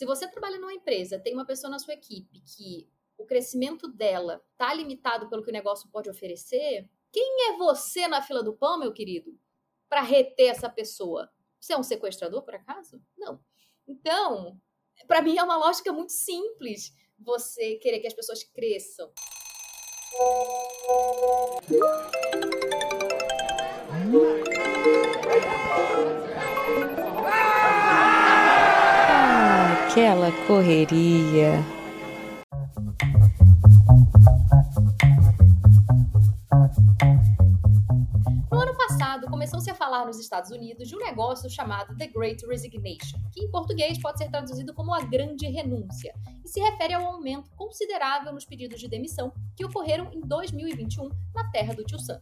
Se você trabalha numa empresa, tem uma pessoa na sua equipe que o crescimento dela está limitado pelo que o negócio pode oferecer, quem é você na fila do pão, meu querido, para reter essa pessoa? Você é um sequestrador, por acaso? Não. Então, para mim é uma lógica muito simples você querer que as pessoas cresçam. Ah, aquela correria. começou-se a falar nos Estados Unidos de um negócio chamado The Great Resignation, que em português pode ser traduzido como a grande renúncia, e se refere ao aumento considerável nos pedidos de demissão que ocorreram em 2021 na terra do Tio Sam.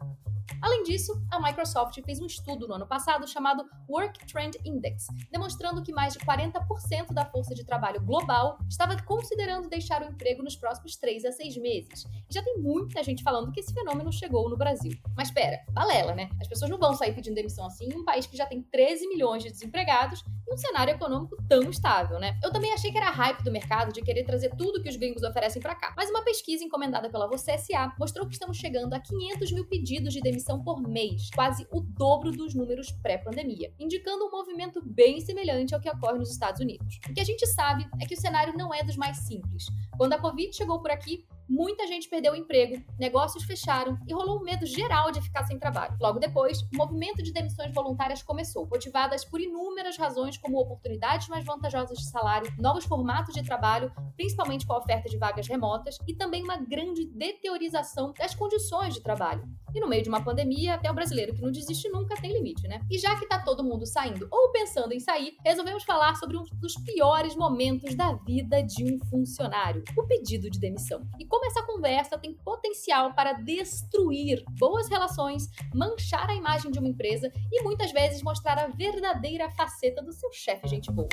Além disso, a Microsoft fez um estudo no ano passado chamado Work Trend Index, demonstrando que mais de 40% da força de trabalho global estava considerando deixar o emprego nos próximos 3 a 6 meses. E já tem muita gente falando que esse fenômeno chegou no Brasil. Mas espera, balela, né? As pessoas não vão sair pedindo demissão assim em um país que já tem 13 milhões de desempregados e um cenário econômico tão estável, né? Eu também achei que era hype do mercado de querer trazer tudo que os gringos oferecem para cá. Mas uma pesquisa encomendada pela Você SA mostrou que estamos chegando a 500 mil pedidos de demissão por mês, quase o dobro dos números pré-pandemia, indicando um movimento bem semelhante ao que ocorre nos Estados Unidos. O que a gente sabe é que o cenário não é dos mais simples. Quando a Covid chegou por aqui, muita gente perdeu o emprego, negócios fecharam e rolou um medo geral de ficar sem trabalho. Logo depois, o movimento de demissões voluntárias começou, motivadas por inúmeras razões como oportunidades mais vantajosas de salário, novos formatos de trabalho, principalmente com a oferta de vagas remotas, e também uma grande deteriorização das condições de trabalho. E no meio de uma pandemia, até o brasileiro que não desiste nunca tem limite, né? E já que tá todo mundo saindo ou pensando em sair, resolvemos falar sobre um dos piores momentos da vida de um funcionário, o pedido de demissão. E como essa conversa tem potencial para destruir boas relações, manchar a imagem de uma empresa e muitas vezes mostrar a verdadeira faceta do seu chefe gente boa.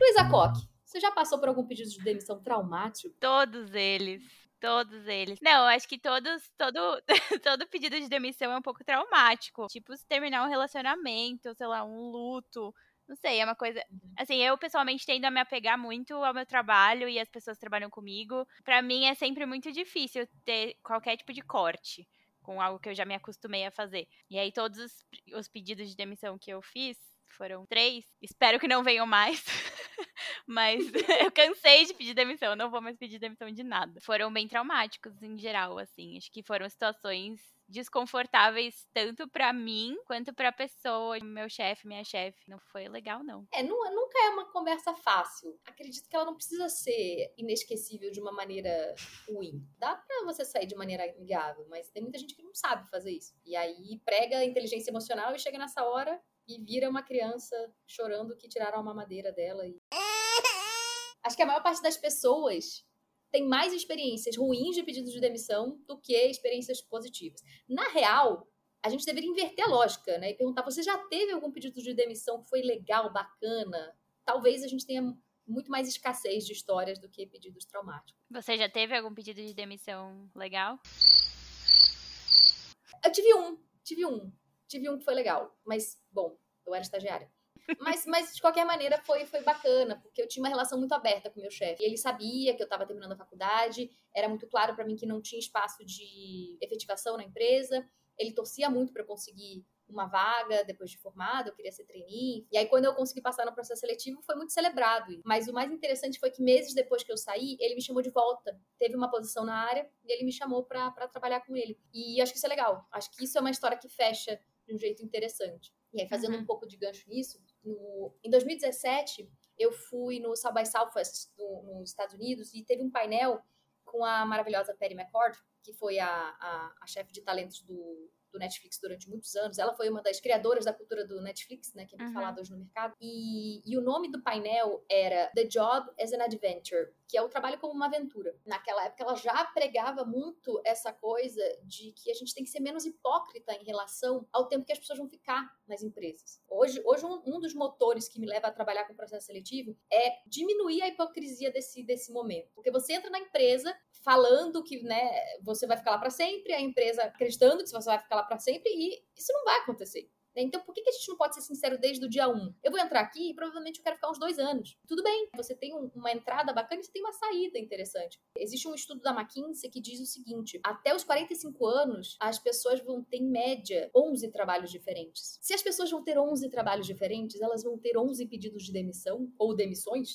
Luísa Coque, você já passou por algum pedido de demissão traumático? Todos eles. Todos eles. Não, acho que todos, todo, todo pedido de demissão é um pouco traumático. Tipo, se terminar um relacionamento, sei lá, um luto. Não sei, é uma coisa. Uhum. Assim, eu pessoalmente tendo a me apegar muito ao meu trabalho e as pessoas que trabalham comigo. Para mim é sempre muito difícil ter qualquer tipo de corte com algo que eu já me acostumei a fazer. E aí, todos os, os pedidos de demissão que eu fiz foram três. Espero que não venham mais. Mas eu cansei de pedir demissão, não vou mais pedir demissão de nada. Foram bem traumáticos em geral, assim. Acho que foram situações desconfortáveis tanto para mim quanto para a pessoa, meu chefe, minha chefe. Não foi legal não. É, nunca é uma conversa fácil. Acredito que ela não precisa ser inesquecível de uma maneira ruim. Dá para você sair de maneira amigável, mas tem muita gente que não sabe fazer isso. E aí prega inteligência emocional e chega nessa hora e vira uma criança chorando que tiraram a mamadeira dela. E... Acho que a maior parte das pessoas tem mais experiências ruins de pedido de demissão do que experiências positivas. Na real, a gente deveria inverter a lógica, né? E perguntar: você já teve algum pedido de demissão que foi legal, bacana? Talvez a gente tenha muito mais escassez de histórias do que pedidos traumáticos. Você já teve algum pedido de demissão legal? Eu tive um, tive um tive um que foi legal, mas, bom, eu era estagiária. Mas, mas de qualquer maneira foi, foi bacana, porque eu tinha uma relação muito aberta com o meu chefe. Ele sabia que eu estava terminando a faculdade, era muito claro para mim que não tinha espaço de efetivação na empresa. Ele torcia muito para eu conseguir uma vaga depois de formado, eu queria ser trainee. E aí, quando eu consegui passar no processo seletivo, foi muito celebrado. Mas o mais interessante foi que meses depois que eu saí, ele me chamou de volta. Teve uma posição na área e ele me chamou para trabalhar com ele. E acho que isso é legal. Acho que isso é uma história que fecha de um jeito interessante. E aí, fazendo uhum. um pouco de gancho nisso, no, em 2017, eu fui no South by Southwest no, nos Estados Unidos e teve um painel com a maravilhosa Perry McCord, que foi a, a, a chefe de talentos do, do Netflix durante muitos anos. Ela foi uma das criadoras da cultura do Netflix, né, que é muito uhum. falado hoje no mercado. E, e o nome do painel era The Job as an Adventure, que é o trabalho como uma aventura. Naquela época, ela já pregava muito essa coisa de que a gente tem que ser menos hipócrita em relação ao tempo que as pessoas vão ficar nas empresas. Hoje, hoje um, um dos motores que me leva a trabalhar com o processo seletivo é diminuir a hipocrisia desse, desse momento. Porque você entra na empresa falando que né, você vai ficar lá para sempre, a empresa acreditando que você vai ficar lá para sempre, e isso não vai acontecer. Né? Então, por que, que a gente não pode ser sincero desde o dia 1? Eu vou entrar aqui e provavelmente eu quero ficar uns dois anos. Tudo bem, você tem um, uma entrada bacana e você tem uma saída interessante. Existe um estudo da McKinsey que diz o seguinte: até os 45 anos, as pessoas vão ter, em média, 11 trabalhos diferentes. Se as pessoas vão ter 11 trabalhos diferentes, elas vão ter 11 pedidos de demissão ou demissões.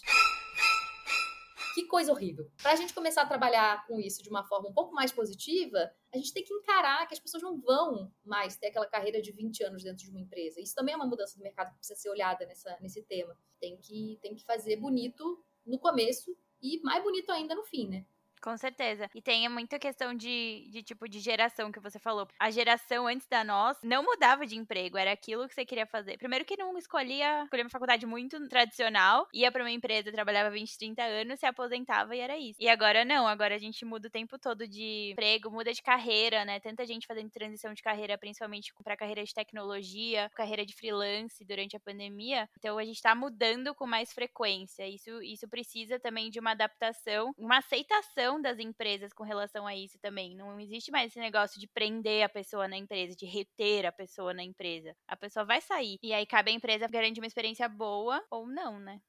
Que coisa horrível. Para a gente começar a trabalhar com isso de uma forma um pouco mais positiva, a gente tem que encarar que as pessoas não vão mais ter aquela carreira de 20 anos dentro de uma empresa. Isso também é uma mudança do mercado que precisa ser olhada nessa, nesse tema. Tem que, tem que fazer bonito no começo e mais bonito ainda no fim, né? Com certeza. E tem muita questão de, de tipo de geração que você falou. A geração antes da nossa não mudava de emprego, era aquilo que você queria fazer. Primeiro que não escolhia, escolhia uma faculdade muito tradicional, ia para uma empresa, trabalhava 20, 30 anos, se aposentava e era isso. E agora não, agora a gente muda o tempo todo de emprego, muda de carreira, né? Tanta gente fazendo transição de carreira, principalmente para carreira de tecnologia, carreira de freelance durante a pandemia. Então a gente tá mudando com mais frequência. Isso isso precisa também de uma adaptação, uma aceitação das empresas com relação a isso também. Não existe mais esse negócio de prender a pessoa na empresa, de reter a pessoa na empresa. A pessoa vai sair. E aí cabe à empresa garantir uma experiência boa ou não, né?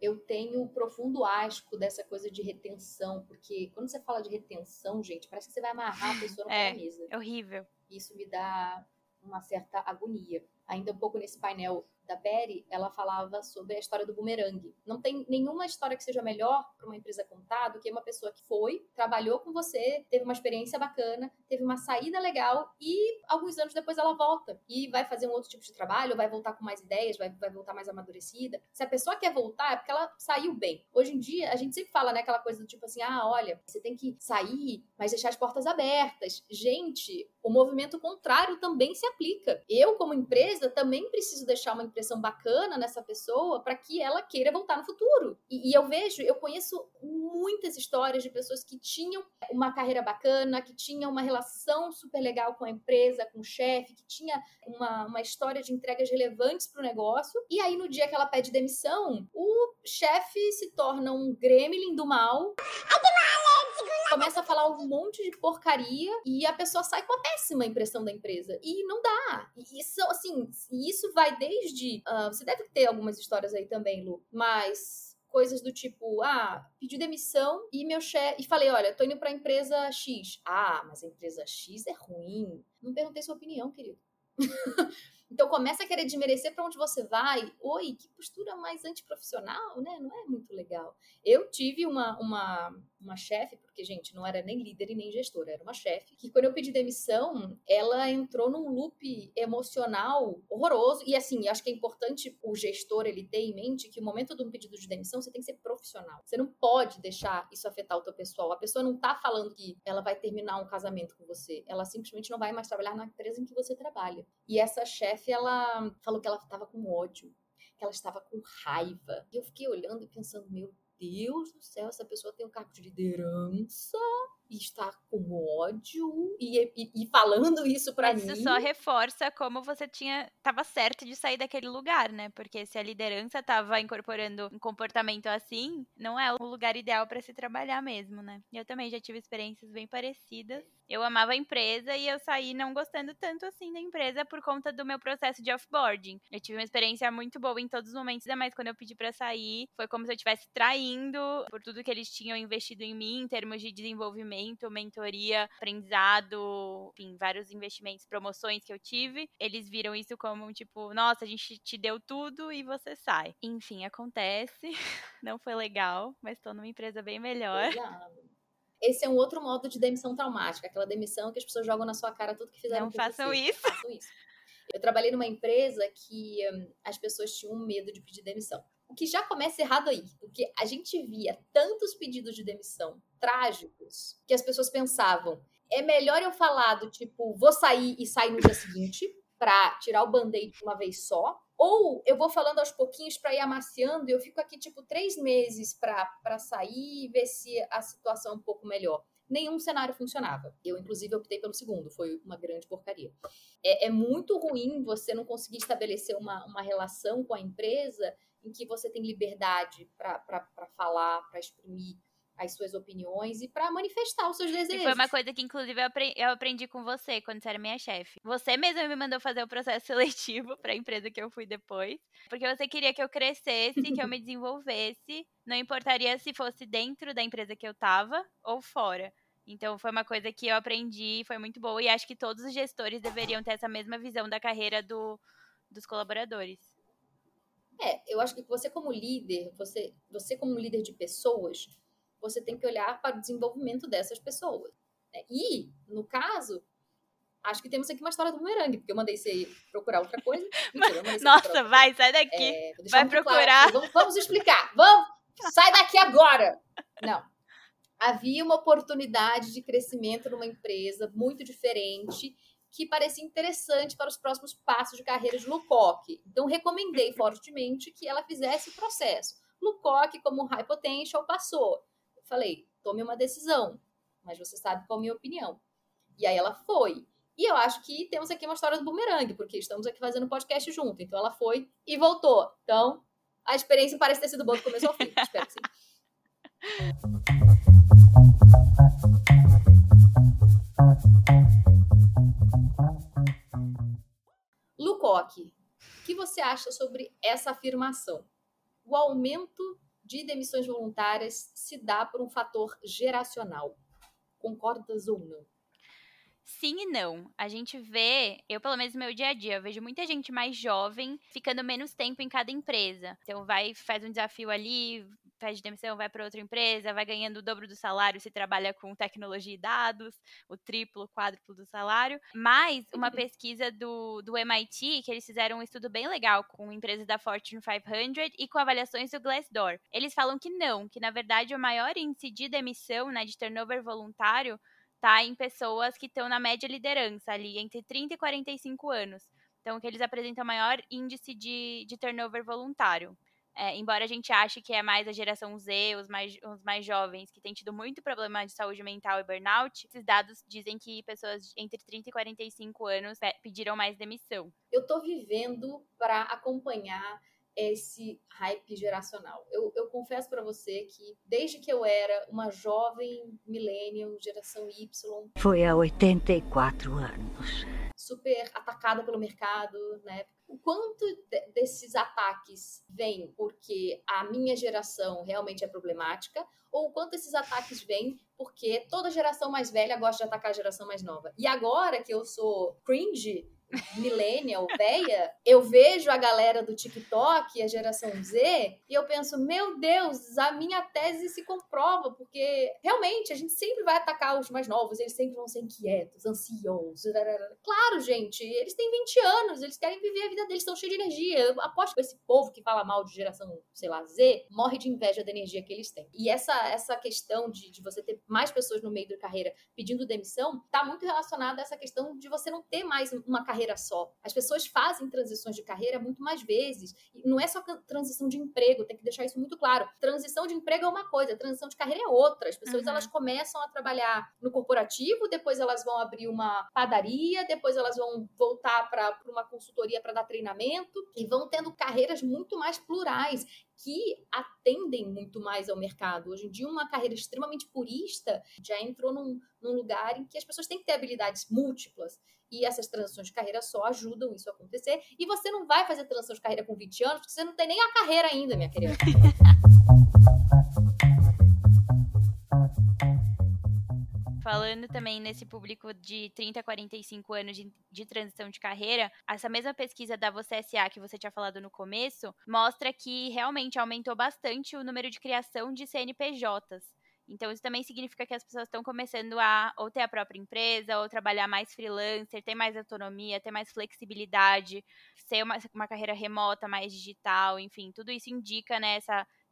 eu tenho profundo asco dessa coisa de retenção, porque quando você fala de retenção, gente, parece que você vai amarrar a pessoa é, na mesa. É horrível. Isso me dá uma certa agonia. Ainda um pouco nesse painel da Berry, ela falava sobre a história do bumerangue. Não tem nenhuma história que seja melhor para uma empresa contar do que uma pessoa que foi, trabalhou com você, teve uma experiência bacana, teve uma saída legal e alguns anos depois ela volta e vai fazer um outro tipo de trabalho, vai voltar com mais ideias, vai, vai voltar mais amadurecida. Se a pessoa quer voltar, é porque ela saiu bem. Hoje em dia, a gente sempre fala, né, aquela coisa do tipo assim: ah, olha, você tem que sair, mas deixar as portas abertas. Gente, o movimento contrário também se aplica. Eu, como empresa, também preciso deixar uma impressão bacana nessa pessoa para que ela queira voltar no futuro. E, e, eu vejo, eu conheço muitas histórias de pessoas que tinham uma carreira bacana, que tinham uma relação super legal com a empresa, com o chefe, que tinha uma, uma história de entregas relevantes para o negócio. E aí, no dia que ela pede demissão, o chefe se torna um gremlin do mal. Começa a falar um monte de porcaria e a pessoa sai com a péssima impressão da empresa. E não dá. E isso, assim, isso vai desde. Uh, você deve ter algumas histórias aí também, Lu, mas coisas do tipo, ah, pedi demissão e meu chefe e falei, olha, tô indo para empresa X. Ah, mas a empresa X é ruim. Não perguntei sua opinião, querido. Então começa a querer desmerecer para onde você vai. Oi, que postura mais antiprofissional, né? Não é muito legal. Eu tive uma, uma, uma chefe, porque, gente, não era nem líder e nem gestora, era uma chefe, que quando eu pedi demissão, ela entrou num loop emocional horroroso. E assim, acho que é importante o gestor ele ter em mente que o momento de um pedido de demissão você tem que ser profissional. Você não pode deixar isso afetar o teu pessoal. A pessoa não tá falando que ela vai terminar um casamento com você. Ela simplesmente não vai mais trabalhar na empresa em que você trabalha. E essa chefe, ela falou que ela estava com ódio, que ela estava com raiva. E eu fiquei olhando e pensando, meu Deus do céu, essa pessoa tem um cargo de liderança e está com ódio e, e, e falando isso para mim. Isso só reforça como você tinha tava certo de sair daquele lugar, né? Porque se a liderança tava incorporando um comportamento assim, não é o lugar ideal para se trabalhar mesmo, né? Eu também já tive experiências bem parecidas. Eu amava a empresa e eu saí não gostando tanto assim da empresa por conta do meu processo de offboarding. Eu tive uma experiência muito boa em todos os momentos, ainda mais quando eu pedi para sair, foi como se eu estivesse traindo por tudo que eles tinham investido em mim em termos de desenvolvimento treinamento, mentoria, aprendizado, enfim, vários investimentos, promoções que eu tive. Eles viram isso como tipo, nossa, a gente te deu tudo e você sai. Enfim, acontece. Não foi legal, mas estou numa empresa bem melhor. Esse é um outro modo de demissão traumática, aquela demissão que as pessoas jogam na sua cara tudo que fizeram Não façam você. isso. Não façam isso. Eu trabalhei numa empresa que um, as pessoas tinham medo de pedir demissão. Que já começa errado aí, porque a gente via tantos pedidos de demissão trágicos que as pessoas pensavam: é melhor eu falar do tipo, vou sair e sair no dia seguinte, para tirar o band-aid de uma vez só, ou eu vou falando aos pouquinhos para ir amaciando e eu fico aqui, tipo, três meses para sair e ver se a situação é um pouco melhor. Nenhum cenário funcionava. Eu, inclusive, optei pelo segundo, foi uma grande porcaria. É, é muito ruim você não conseguir estabelecer uma, uma relação com a empresa em que você tem liberdade para falar, para exprimir as suas opiniões e para manifestar os seus desejos. E foi uma coisa que, inclusive, eu aprendi com você quando você era minha chefe. Você mesma me mandou fazer o processo seletivo para a empresa que eu fui depois, porque você queria que eu crescesse, que eu me desenvolvesse, não importaria se fosse dentro da empresa que eu tava ou fora. Então foi uma coisa que eu aprendi, foi muito boa e acho que todos os gestores deveriam ter essa mesma visão da carreira do, dos colaboradores. É, eu acho que você como líder, você, você como líder de pessoas, você tem que olhar para o desenvolvimento dessas pessoas. Né? E, no caso, acho que temos aqui uma história do bumerangue, porque eu mandei você procurar outra coisa. Mentira, Nossa, vai, sai daqui. É, vai procurar. Claro vamos, vamos explicar. Vamos, sai daqui agora. Não. Havia uma oportunidade de crescimento numa empresa muito diferente que parecia interessante para os próximos passos de carreira de Lucoque. Então, recomendei fortemente que ela fizesse o processo. Lucoque, como high potential, passou. Eu falei, tome uma decisão, mas você sabe qual é a minha opinião. E aí ela foi. E eu acho que temos aqui uma história do bumerangue, porque estamos aqui fazendo podcast junto. Então ela foi e voltou. Então, a experiência parece ter sido boa do começo ao fim. Espero que sim. Lucoque, o que você acha sobre essa afirmação? O aumento de demissões voluntárias se dá por um fator geracional. Concordas ou não? Sim e não. A gente vê, eu pelo menos no meu dia a dia, eu vejo muita gente mais jovem ficando menos tempo em cada empresa. Então vai, faz um desafio ali, pede demissão, vai para outra empresa, vai ganhando o dobro do salário se trabalha com tecnologia e dados, o triplo, quádruplo do salário. Mas uma uhum. pesquisa do, do MIT, que eles fizeram um estudo bem legal com empresas da Fortune 500 e com avaliações do Glassdoor. Eles falam que não, que na verdade o maior índice de demissão, né, de turnover voluntário, tá em pessoas que estão na média liderança, ali entre 30 e 45 anos. Então, que eles apresentam maior índice de, de turnover voluntário. É, embora a gente ache que é mais a geração Z, os mais, os mais jovens, que têm tido muito problema de saúde mental e burnout, esses dados dizem que pessoas entre 30 e 45 anos pediram mais demissão. Eu tô vivendo para acompanhar esse hype geracional. Eu, eu confesso para você que desde que eu era uma jovem millennial, geração Y, foi há 84 anos super atacada pelo mercado, né? O quanto de, desses ataques vêm porque a minha geração realmente é problemática, ou o quanto esses ataques vêm porque toda geração mais velha gosta de atacar a geração mais nova. E agora que eu sou cringe, millennial, véia, eu vejo a galera do TikTok, a geração Z, e eu penso, meu Deus, a minha tese se comprova, porque realmente a gente sempre vai atacar os mais novos, eles sempre vão ser inquietos, ansiosos. Claro, gente, eles têm 20 anos, eles querem viver a vida deles, estão cheios de energia. Eu aposto que esse povo que fala mal de geração, sei lá, Z, morre de inveja da energia que eles têm. E essa, essa questão de, de você ter mais pessoas no meio da carreira pedindo demissão, tá muito relacionada a essa questão de você não ter mais uma carreira carreira só. As pessoas fazem transições de carreira muito mais vezes. E não é só transição de emprego, tem que deixar isso muito claro. Transição de emprego é uma coisa, transição de carreira é outra. As pessoas uhum. elas começam a trabalhar no corporativo, depois elas vão abrir uma padaria, depois elas vão voltar para uma consultoria para dar treinamento e vão tendo carreiras muito mais plurais que atendem muito mais ao mercado. Hoje em dia, uma carreira extremamente purista já entrou num, num lugar em que as pessoas têm que ter habilidades múltiplas. E essas transições de carreira só ajudam isso a acontecer. E você não vai fazer transição de carreira com 20 anos, porque você não tem nem a carreira ainda, minha querida. Falando também nesse público de 30 a 45 anos de, de, transição de carreira, essa mesma pesquisa da Você SA que você tinha falado no começo mostra que realmente aumentou bastante o número de criação de CNPJs. Então, isso também significa que as pessoas estão começando a ou ter a própria empresa, ou trabalhar mais freelancer, ter mais autonomia, ter mais flexibilidade, ser uma, uma carreira remota, mais digital, enfim, tudo isso indica né,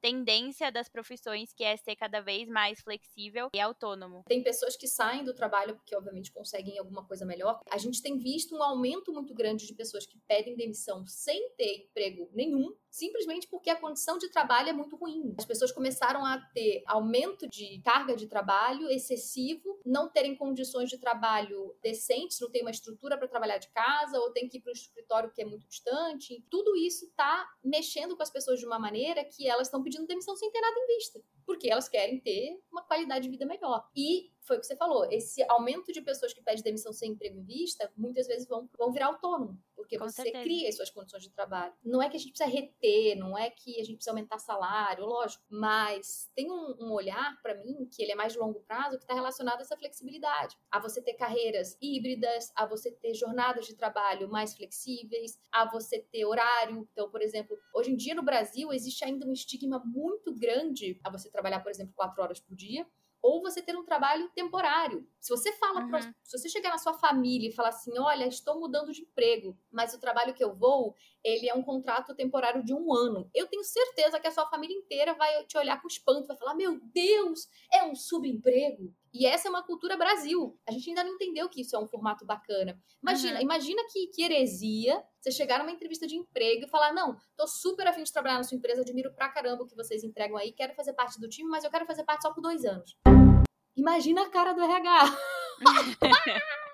tendência das profissões que é ser cada vez mais flexível e autônomo. Tem pessoas que saem do trabalho porque obviamente conseguem alguma coisa melhor. A gente tem visto um aumento muito grande de pessoas que pedem demissão sem ter emprego nenhum, simplesmente porque a condição de trabalho é muito ruim. As pessoas começaram a ter aumento de carga de trabalho excessivo, não terem condições de trabalho decentes, não tem uma estrutura para trabalhar de casa, ou tem que ir para um escritório que é muito distante. Tudo isso está mexendo com as pessoas de uma maneira que elas estão pedindo demissão sem ter nada em vista, porque elas querem ter uma qualidade de vida melhor. E foi o que você falou, esse aumento de pessoas que pedem demissão sem emprego em vista, muitas vezes vão, vão virar autônomo, porque Com você certeza. cria as suas condições de trabalho. Não é que a gente precisa reter, não é que a gente precisa aumentar salário, lógico, mas tem um, um olhar para mim que ele é mais de longo prazo, que está relacionado a essa flexibilidade, a você ter carreiras híbridas, a você ter jornadas de trabalho mais flexíveis, a você ter horário. Então, por exemplo, hoje em dia no Brasil existe ainda um estigma muito grande a você trabalhar, por exemplo, quatro horas por dia ou você ter um trabalho temporário. Se você fala, uhum. pra, se você chegar na sua família e falar assim, olha, estou mudando de emprego, mas o trabalho que eu vou, ele é um contrato temporário de um ano. Eu tenho certeza que a sua família inteira vai te olhar com espanto, vai falar, meu Deus, é um subemprego. E essa é uma cultura Brasil. A gente ainda não entendeu que isso é um formato bacana. Imagina, uhum. imagina que, que heresia você chegar numa entrevista de emprego e falar: não, tô super afim de trabalhar na sua empresa, admiro pra caramba o que vocês entregam aí, quero fazer parte do time, mas eu quero fazer parte só por dois anos. Imagina a cara do RH.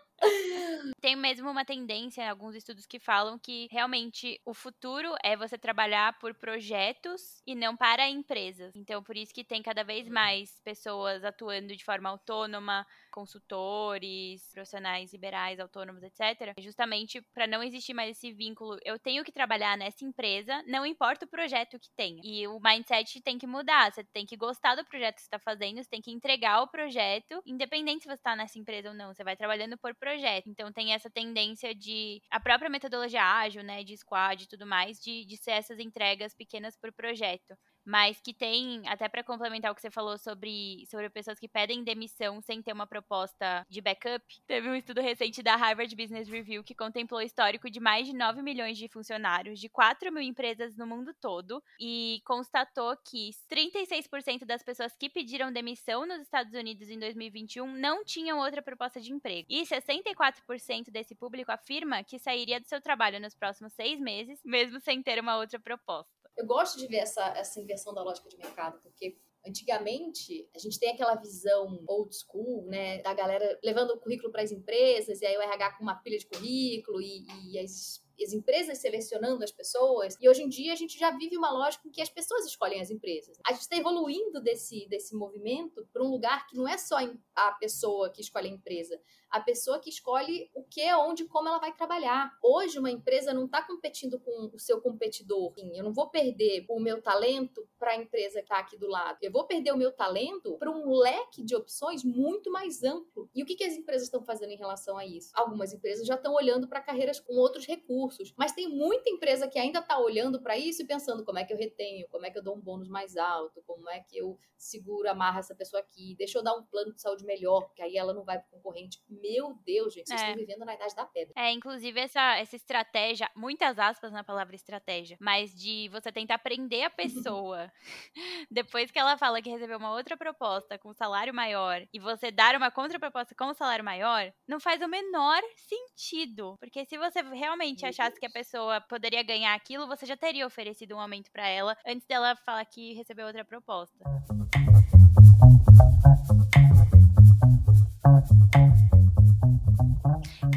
Tem mesmo uma tendência em alguns estudos que falam que realmente o futuro é você trabalhar por projetos e não para empresas. Então, por isso que tem cada vez mais pessoas atuando de forma autônoma, consultores, profissionais liberais, autônomos, etc. Justamente para não existir mais esse vínculo. Eu tenho que trabalhar nessa empresa, não importa o projeto que tenha. E o mindset tem que mudar. Você tem que gostar do projeto que você está fazendo, você tem que entregar o projeto, independente se você está nessa empresa ou não. Você vai trabalhando por projeto. Então tem essa tendência de a própria metodologia ágil, né, de squad e tudo mais, de, de ser essas entregas pequenas por projeto mas que tem, até para complementar o que você falou sobre, sobre pessoas que pedem demissão sem ter uma proposta de backup, teve um estudo recente da Harvard Business Review que contemplou o histórico de mais de 9 milhões de funcionários de 4 mil empresas no mundo todo e constatou que 36% das pessoas que pediram demissão nos Estados Unidos em 2021 não tinham outra proposta de emprego. E 64% desse público afirma que sairia do seu trabalho nos próximos seis meses, mesmo sem ter uma outra proposta. Eu gosto de ver essa, essa inversão da lógica de mercado, porque Antigamente, a gente tem aquela visão old school, né, da galera levando o currículo para as empresas, e aí o RH com uma pilha de currículo, e, e as as empresas selecionando as pessoas. E hoje em dia a gente já vive uma lógica em que as pessoas escolhem as empresas. A gente está evoluindo desse, desse movimento para um lugar que não é só a pessoa que escolhe a empresa, a pessoa que escolhe o que, onde, como ela vai trabalhar. Hoje, uma empresa não está competindo com o seu competidor. Eu não vou perder o meu talento para a empresa que está aqui do lado. Eu vou perder o meu talento para um leque de opções muito mais amplo. E o que, que as empresas estão fazendo em relação a isso? Algumas empresas já estão olhando para carreiras com outros recursos, mas tem muita empresa que ainda está olhando para isso e pensando como é que eu retenho, como é que eu dou um bônus mais alto, como é que eu seguro, amarra essa pessoa aqui, deixa eu dar um plano de saúde melhor, porque aí ela não vai para concorrente meu Deus, gente, vocês é. estão vivendo na idade da pedra. É, inclusive essa, essa estratégia, muitas aspas na palavra estratégia, mas de você tentar prender a pessoa depois que ela fala que recebeu uma outra proposta com salário maior e você dar uma contraproposta com salário maior, não faz o menor sentido. Porque se você realmente meu achasse Deus. que a pessoa poderia ganhar aquilo, você já teria oferecido um aumento para ela antes dela falar que recebeu outra proposta.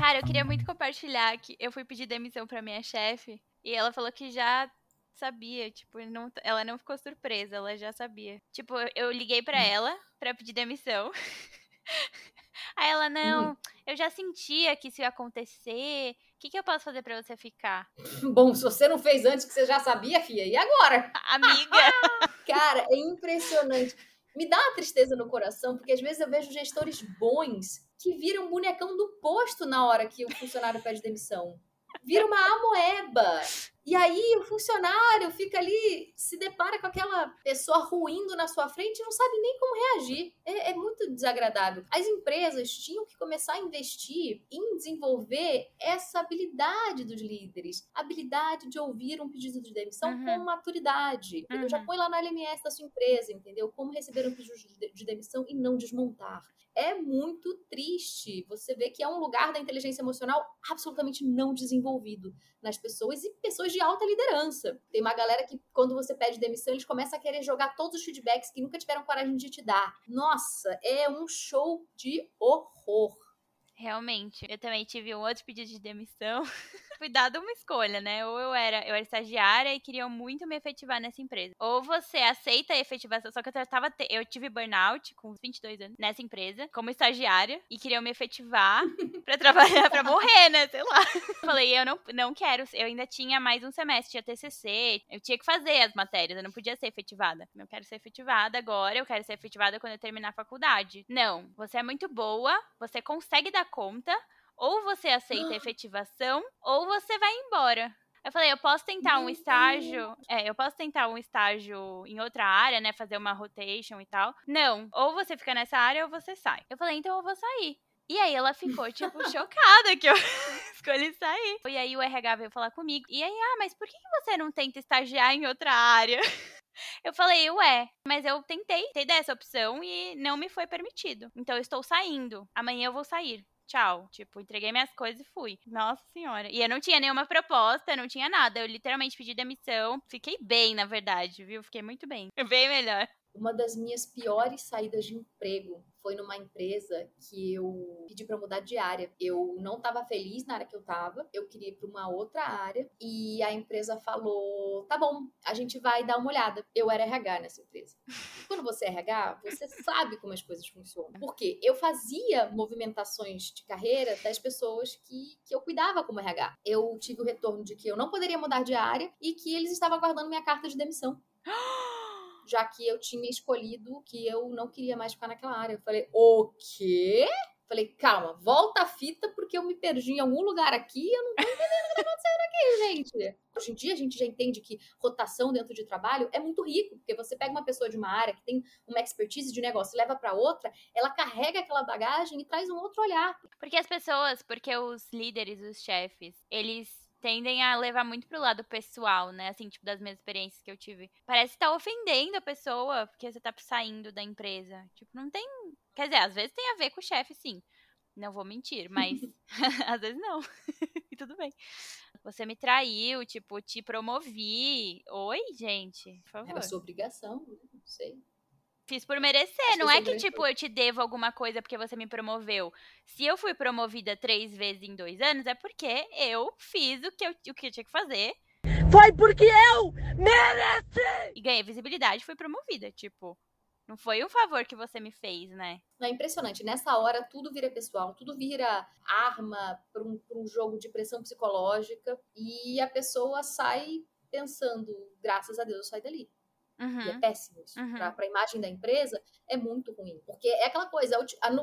Cara, eu queria muito compartilhar que eu fui pedir demissão pra minha chefe e ela falou que já sabia, tipo, não, ela não ficou surpresa, ela já sabia. Tipo, eu liguei para ela para pedir demissão. Aí ela, não, hum. eu já sentia que isso ia acontecer. O que, que eu posso fazer para você ficar? Bom, se você não fez antes que você já sabia, fia, e agora? Amiga! Cara, é impressionante. Me dá uma tristeza no coração, porque às vezes eu vejo gestores bons que viram bonecão do posto na hora que o funcionário pede demissão. Vira uma amoeba. E aí o funcionário fica ali, se depara com aquela pessoa ruindo na sua frente e não sabe nem como reagir. É, é, muito desagradável. As empresas tinham que começar a investir em desenvolver essa habilidade dos líderes. Habilidade de ouvir um pedido de demissão uhum. com maturidade. Uhum. Já põe lá na LMS da sua empresa, entendeu? Como receber um pedido de demissão e não desmontar é muito triste. Você vê que é um lugar da inteligência emocional absolutamente não desenvolvido nas pessoas e pessoas de alta liderança. Tem uma galera que, quando você pede demissão, eles começam a querer jogar todos os feedbacks que nunca tiveram coragem de te dar. Nossa, é um show de horror. Realmente. Eu também tive um outro pedido de demissão. Fui dada uma escolha, né? Ou eu era, eu era estagiária e queriam muito me efetivar nessa empresa. Ou você aceita a efetivação, só que eu tava eu tive burnout com 22 anos nessa empresa, como estagiária, e queriam me efetivar para trabalhar para morrer, né? Sei lá. Falei, eu não, não quero, eu ainda tinha mais um semestre, tinha TCC, eu tinha que fazer as matérias, eu não podia ser efetivada. Eu quero ser efetivada agora, eu quero ser efetivada quando eu terminar a faculdade. Não, você é muito boa, você consegue dar conta, ou você aceita a efetivação, ou você vai embora. Eu falei, eu posso tentar um estágio. É, eu posso tentar um estágio em outra área, né? Fazer uma rotation e tal. Não. Ou você fica nessa área ou você sai. Eu falei, então eu vou sair. E aí ela ficou, tipo, chocada que eu escolhi sair. E aí o RH veio falar comigo. E aí, ah, mas por que você não tenta estagiar em outra área? Eu falei, ué, mas eu tentei, tentei dessa opção e não me foi permitido. Então eu estou saindo. Amanhã eu vou sair tchau. Tipo, entreguei minhas coisas e fui. Nossa senhora. E eu não tinha nenhuma proposta, não tinha nada. Eu literalmente pedi demissão. Fiquei bem, na verdade, viu? Fiquei muito bem. Bem melhor. Uma das minhas piores saídas de emprego foi numa empresa que eu pedi para mudar de área. Eu não estava feliz na área que eu estava, eu queria ir para uma outra área e a empresa falou: "Tá bom, a gente vai dar uma olhada". Eu era RH nessa empresa. Quando você é RH, você sabe como as coisas funcionam. Porque eu fazia movimentações de carreira das pessoas que, que eu cuidava como RH. Eu tive o retorno de que eu não poderia mudar de área e que eles estavam aguardando minha carta de demissão. já que eu tinha escolhido que eu não queria mais ficar naquela área. Eu falei, o quê? Falei, calma, volta a fita, porque eu me perdi em algum lugar aqui e eu não tô entendendo o que tá acontecendo aqui, gente. Hoje em dia a gente já entende que rotação dentro de trabalho é muito rico, porque você pega uma pessoa de uma área que tem uma expertise de negócio, leva para outra, ela carrega aquela bagagem e traz um outro olhar. Porque as pessoas, porque os líderes, os chefes, eles tendem a levar muito pro lado pessoal, né? Assim, tipo, das minhas experiências que eu tive. Parece que tá ofendendo a pessoa porque você tá saindo da empresa. Tipo, não tem. Quer dizer, às vezes tem a ver com o chefe, sim. Não vou mentir, mas às vezes não. e tudo bem. Você me traiu, tipo, te promovi. Oi, gente, por favor. Era sua obrigação, né? não sei. Fiz por merecer, não é que, tipo, eu te devo alguma coisa porque você me promoveu. Se eu fui promovida três vezes em dois anos, é porque eu fiz o que eu, o que eu tinha que fazer. Foi porque eu mereci! E ganhei visibilidade e fui promovida, tipo. Não foi um favor que você me fez, né? É impressionante. Nessa hora, tudo vira pessoal, tudo vira arma para um, um jogo de pressão psicológica. E a pessoa sai pensando, graças a Deus, eu saio dali. Uhum. E é péssimo isso. Uhum. Para a imagem da empresa, é muito ruim. Porque é aquela coisa,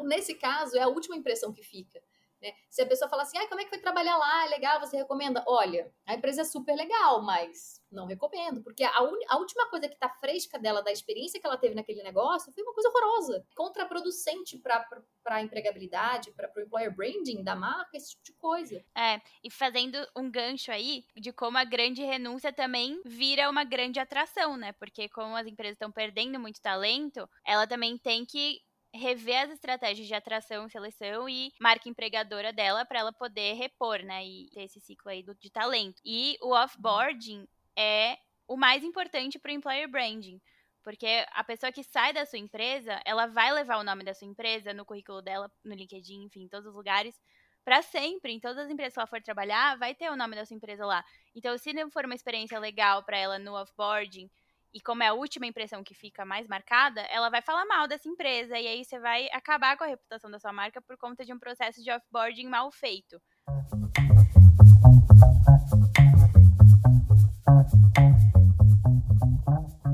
nesse caso, é a última impressão que fica. Né? Se a pessoa fala assim, ah, como é que foi trabalhar lá? É legal, você recomenda? Olha, a empresa é super legal, mas não recomendo, porque a, a última coisa que tá fresca dela, da experiência que ela teve naquele negócio, foi uma coisa horrorosa, contraproducente para a empregabilidade, para o employer branding da marca, esse tipo de coisa. É, e fazendo um gancho aí de como a grande renúncia também vira uma grande atração, né? Porque como as empresas estão perdendo muito talento, ela também tem que rever as estratégias de atração, seleção e marca empregadora dela para ela poder repor, né, e ter esse ciclo aí de talento. E o offboarding é o mais importante para o employer branding. Porque a pessoa que sai da sua empresa, ela vai levar o nome da sua empresa no currículo dela, no LinkedIn, enfim, em todos os lugares, para sempre. Em todas as empresas que ela for trabalhar, vai ter o nome da sua empresa lá. Então, se não for uma experiência legal para ela no offboarding, e como é a última impressão que fica mais marcada, ela vai falar mal dessa empresa e aí você vai acabar com a reputação da sua marca por conta de um processo de offboarding mal feito.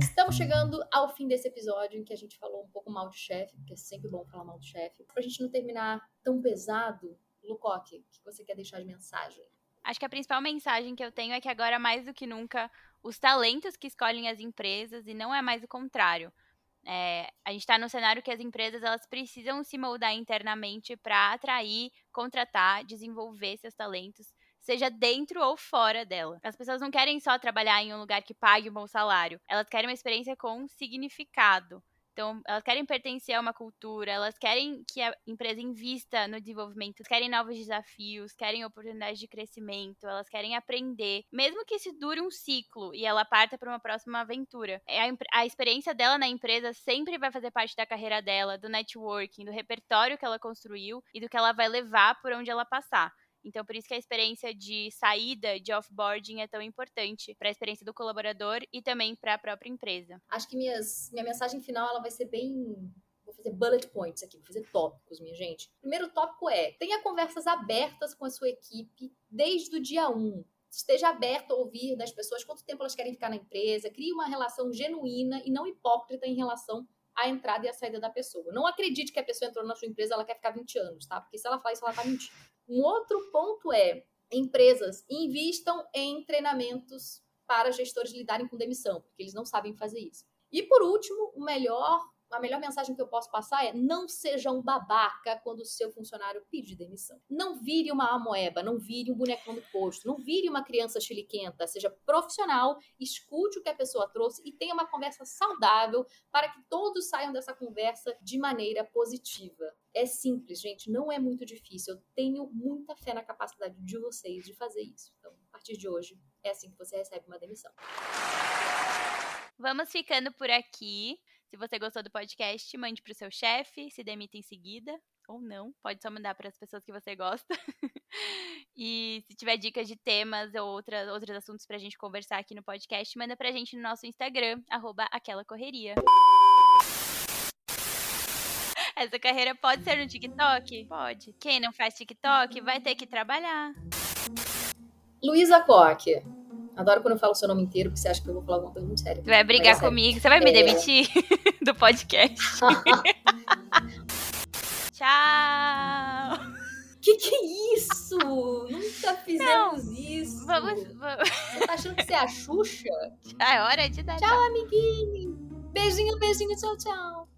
Estamos chegando ao fim desse episódio em que a gente falou um pouco mal de chefe, porque é sempre bom falar mal do chefe. Pra gente não terminar tão pesado, Lucoque, o que você quer deixar de mensagem? Acho que a principal mensagem que eu tenho é que agora, mais do que nunca, os talentos que escolhem as empresas e não é mais o contrário. É, a gente está num cenário que as empresas elas precisam se moldar internamente para atrair, contratar, desenvolver seus talentos, seja dentro ou fora dela. As pessoas não querem só trabalhar em um lugar que pague um bom salário, elas querem uma experiência com significado. Então, elas querem pertencer a uma cultura, elas querem que a empresa invista no desenvolvimento, querem novos desafios, querem oportunidades de crescimento, elas querem aprender, mesmo que isso dure um ciclo e ela parta para uma próxima aventura. É a, a experiência dela na empresa sempre vai fazer parte da carreira dela, do networking, do repertório que ela construiu e do que ela vai levar por onde ela passar. Então, por isso que a experiência de saída, de offboarding, é tão importante para a experiência do colaborador e também para a própria empresa. Acho que minhas, minha mensagem final ela vai ser bem vou fazer bullet points aqui, vou fazer tópicos, minha gente. Primeiro tópico é: tenha conversas abertas com a sua equipe desde o dia 1. Esteja aberto a ouvir das pessoas quanto tempo elas querem ficar na empresa, crie uma relação genuína e não hipócrita em relação à entrada e à saída da pessoa. Não acredite que a pessoa entrou na sua empresa ela quer ficar 20 anos, tá? Porque se ela faz isso, ela tá mentindo. Um outro ponto é: empresas invistam em treinamentos para gestores lidarem com demissão, porque eles não sabem fazer isso. E por último, o melhor a melhor mensagem que eu posso passar é: não seja um babaca quando o seu funcionário pedir demissão. Não vire uma amoeba, não vire um bonecão do posto, não vire uma criança chiliquenta. Seja profissional, escute o que a pessoa trouxe e tenha uma conversa saudável para que todos saiam dessa conversa de maneira positiva. É simples, gente, não é muito difícil. Eu tenho muita fé na capacidade de vocês de fazer isso. Então, a partir de hoje, é assim que você recebe uma demissão. Vamos ficando por aqui. Se você gostou do podcast, mande para o seu chefe, se demita em seguida ou não. Pode só mandar para as pessoas que você gosta. e se tiver dicas de temas ou outra, outros assuntos para a gente conversar aqui no podcast, manda para a gente no nosso Instagram, arroba aquela correria. Essa carreira pode ser no TikTok? Pode. Quem não faz TikTok vai ter que trabalhar. Luísa Coque. Adoro quando eu falo o seu nome inteiro, porque você acha que eu vou falar alguma coisa muito séria. Você vai brigar é comigo, você vai me é... demitir do podcast. Tchau! Que que é isso? Nunca fizemos Não, isso. Vamos, vamos. Você tá achando que você é a Xuxa? É hora de dar tchau. Tchau, amiguinho. Beijinho, beijinho, tchau, tchau.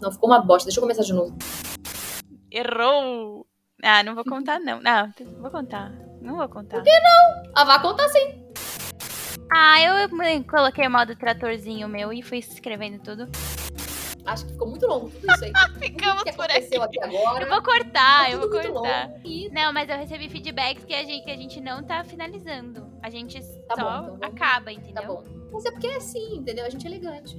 Não, ficou uma bosta. Deixa eu começar de novo. Errou! Ah, não vou contar, não. Não, vou contar. Não vou contar. Por que não? Ah, vai contar sim. Ah, eu coloquei o modo tratorzinho meu e fui escrevendo tudo. Acho que ficou muito longo tudo isso aí. Ficamos que por aconteceu aqui. aqui agora. Eu vou cortar, eu vou cortar. Não, mas eu recebi feedbacks que a gente, que a gente não tá finalizando. A gente tá só bom, então acaba, entendeu? Tá bom. Mas é porque é assim, entendeu? A gente é elegante.